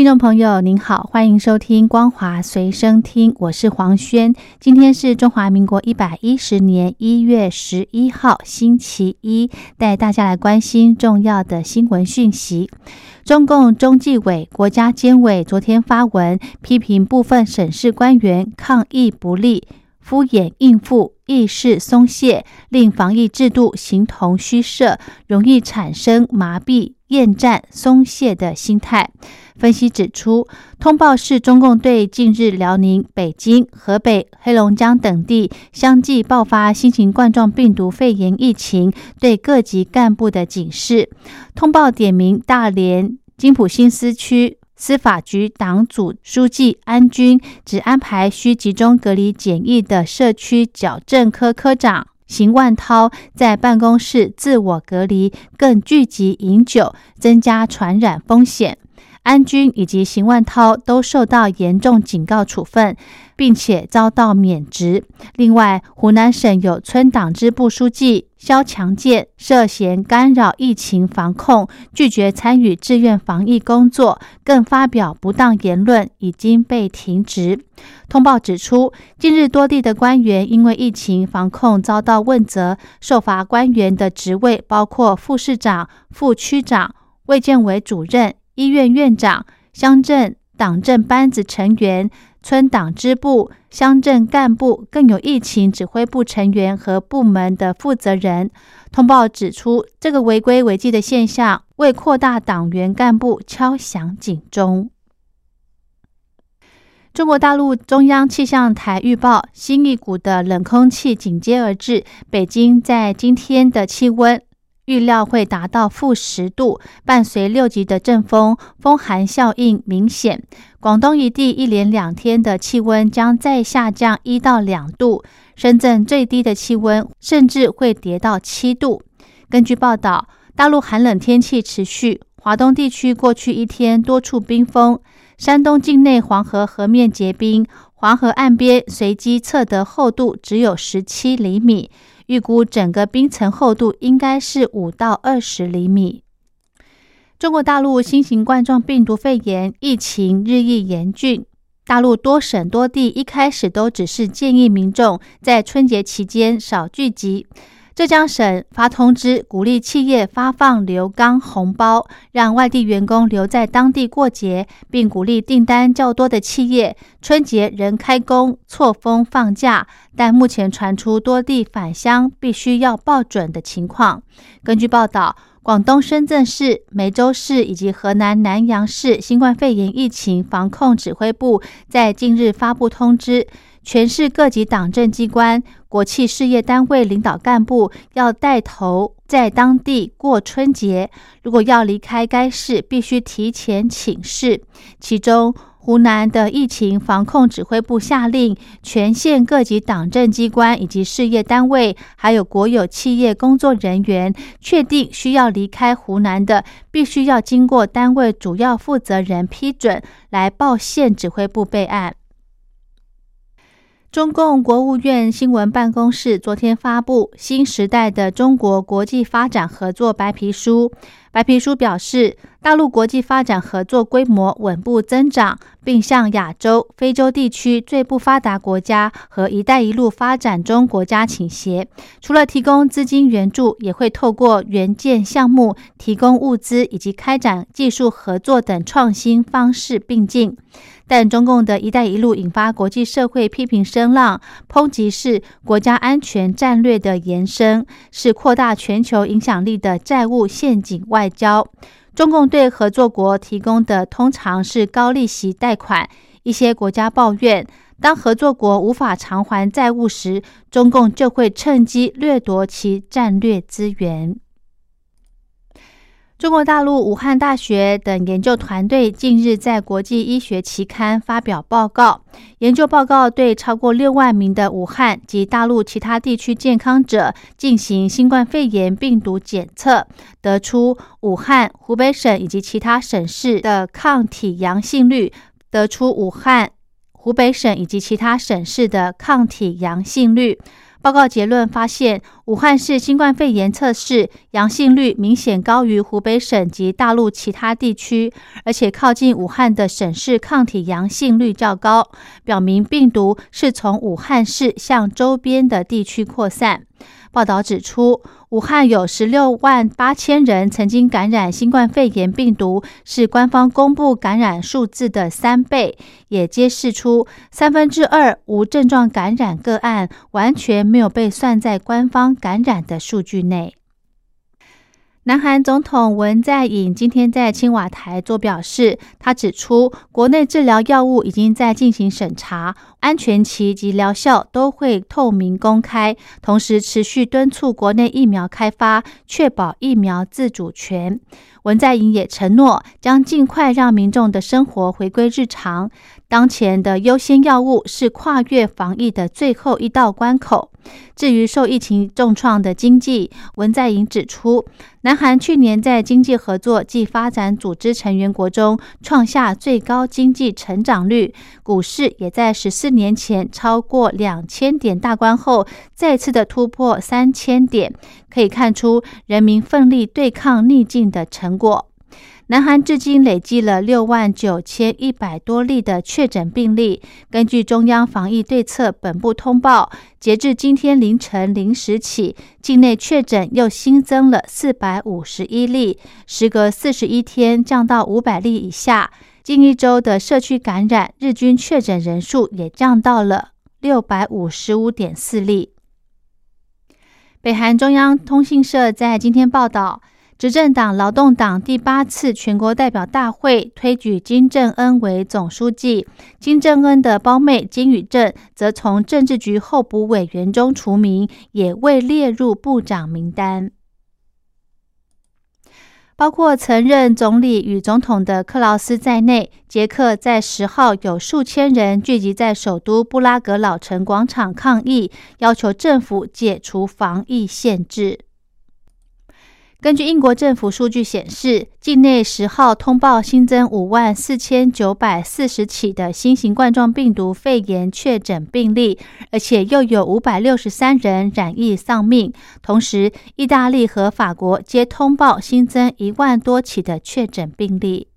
听众朋友您好，欢迎收听光华随身听，我是黄轩。今天是中华民国一百一十年一月十一号，星期一，带大家来关心重要的新闻讯息。中共中纪委、国家监委昨天发文批评部分省市官员抗疫不力、敷衍应付、意识松懈，令防疫制度形同虚设，容易产生麻痹、厌战、松懈的心态。分析指出，通报是中共对近日辽宁、北京、河北、黑龙江等地相继爆发新型冠状病毒肺炎疫情对各级干部的警示。通报点名大连金浦新司区司法局党组书记安军，只安排需集中隔离检疫的社区矫正科科长邢万涛在办公室自我隔离，更聚集饮酒，增加传染风险。安军以及邢万涛都受到严重警告处分，并且遭到免职。另外，湖南省有村党支部书记肖强健涉嫌干扰疫情防控，拒绝参与志愿防疫工作，更发表不当言论，已经被停职。通报指出，近日多地的官员因为疫情防控遭到问责，受罚官员的职位包括副市长、副区长、卫健委主任。医院院长、乡镇党政班子成员、村党支部、乡镇干部，更有疫情指挥部成员和部门的负责人。通报指出，这个违规违纪的现象，为扩大党员干部敲响警钟。中国大陆中央气象台预报，新一股的冷空气紧接而至，北京在今天的气温。预料会达到负十度，伴随六级的阵风，风寒效应明显。广东一地一连两天的气温将再下降一到两度，深圳最低的气温甚至会跌到七度。根据报道，大陆寒冷天气持续，华东地区过去一天多处冰封，山东境内黄河河面结冰，黄河岸边随机测得厚度只有十七厘米。预估整个冰层厚度应该是五到二十厘米。中国大陆新型冠状病毒肺炎疫情日益严峻，大陆多省多地一开始都只是建议民众在春节期间少聚集。浙江省发通知，鼓励企业发放留港红包，让外地员工留在当地过节，并鼓励订单较多的企业春节仍开工，错峰放假。但目前传出多地返乡必须要报准的情况。根据报道，广东深圳市、梅州市以及河南南阳市新冠肺炎疫情防控指挥部在近日发布通知。全市各级党政机关、国企事业单位领导干部要带头在当地过春节。如果要离开该市，必须提前请示。其中，湖南的疫情防控指挥部下令，全县各级党政机关以及事业单位，还有国有企业工作人员，确定需要离开湖南的，必须要经过单位主要负责人批准，来报县指挥部备案。中共国务院新闻办公室昨天发布《新时代的中国国际发展合作白皮书》。白皮书表示，大陆国际发展合作规模稳步增长，并向亚洲、非洲地区最不发达国家和“一带一路”发展中国家倾斜。除了提供资金援助，也会透过援建项目、提供物资以及开展技术合作等创新方式并进。但中共的一带一路引发国际社会批评声浪，抨击是国家安全战略的延伸，是扩大全球影响力的债务陷阱外交。中共对合作国提供的通常是高利息贷款，一些国家抱怨，当合作国无法偿还债务时，中共就会趁机掠夺其战略资源。中国大陆武汉大学等研究团队近日在国际医学期刊发表报告，研究报告对超过六万名的武汉及大陆其他地区健康者进行新冠肺炎病毒检测，得出武汉、湖北省以及其他省市的抗体阳性率，得出武汉、湖北省以及其他省市的抗体阳性率。报告结论发现，武汉市新冠肺炎测试阳性率明显高于湖北省及大陆其他地区，而且靠近武汉的省市抗体阳性率较高，表明病毒是从武汉市向周边的地区扩散。报道指出，武汉有十六万八千人曾经感染新冠肺炎病毒，是官方公布感染数字的三倍，也揭示出三分之二无症状感染个案完全没有被算在官方感染的数据内。南韩总统文在寅今天在青瓦台做表示，他指出，国内治疗药物已经在进行审查，安全期及疗效都会透明公开，同时持续敦促国内疫苗开发，确保疫苗自主权。文在寅也承诺将尽快让民众的生活回归日常。当前的优先药物是跨越防疫的最后一道关口。至于受疫情重创的经济，文在寅指出，南韩去年在经济合作暨发展组织成员国中创下最高经济成长率，股市也在十四年前超过两千点大关后再次的突破三千点，可以看出人民奋力对抗逆境的成果。南韩至今累计了六万九千一百多例的确诊病例。根据中央防疫对策本部通报，截至今天凌晨零时起，境内确诊又新增了四百五十一例，时隔四十一天降到五百例以下。近一周的社区感染日均确诊人数也降到了六百五十五点四例。北韩中央通讯社在今天报道。执政党劳动党第八次全国代表大会推举金正恩为总书记，金正恩的胞妹金宇镇则从政治局候补委员中除名，也未列入部长名单。包括曾任总理与总统的克劳斯在内，捷克在十号有数千人聚集在首都布拉格老城广场抗议，要求政府解除防疫限制。根据英国政府数据显示，境内十号通报新增五万四千九百四十起的新型冠状病毒肺炎确诊病例，而且又有五百六十三人染疫丧命。同时，意大利和法国皆通报新增一万多起的确诊病例。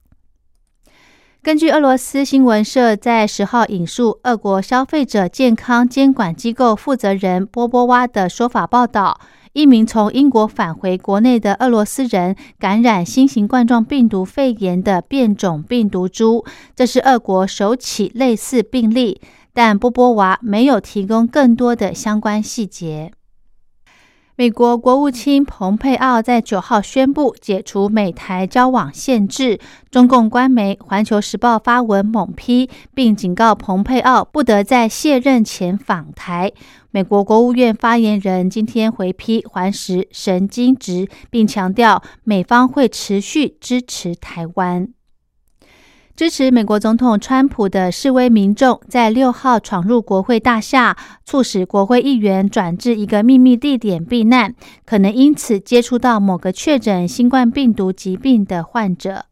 根据俄罗斯新闻社在十号引述俄国消费者健康监管机构负责人波波娃的说法报道。一名从英国返回国内的俄罗斯人感染新型冠状病毒肺炎的变种病毒株，这是俄国首起类似病例，但波波娃没有提供更多的相关细节。美国国务卿蓬佩奥在九号宣布解除美台交往限制，中共官媒《环球时报》发文猛批，并警告蓬佩奥不得在卸任前访台。美国国务院发言人今天回批环时神经质，并强调美方会持续支持台湾。支持美国总统川普的示威民众在六号闯入国会大厦，促使国会议员转至一个秘密地点避难，可能因此接触到某个确诊新冠病毒疾病的患者。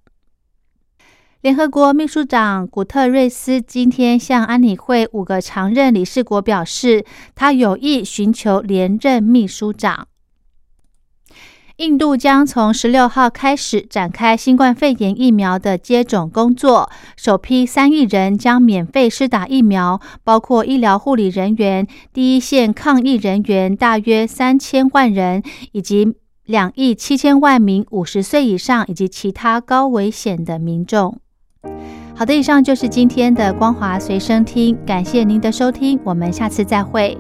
联合国秘书长古特瑞斯今天向安理会五个常任理事国表示，他有意寻求连任秘书长。印度将从十六号开始展开新冠肺炎疫苗的接种工作，首批三亿人将免费施打疫苗，包括医疗护理人员、第一线抗疫人员大约三千万人，以及两亿七千万名五十岁以上以及其他高危险的民众。好的，以上就是今天的光华随身听，感谢您的收听，我们下次再会。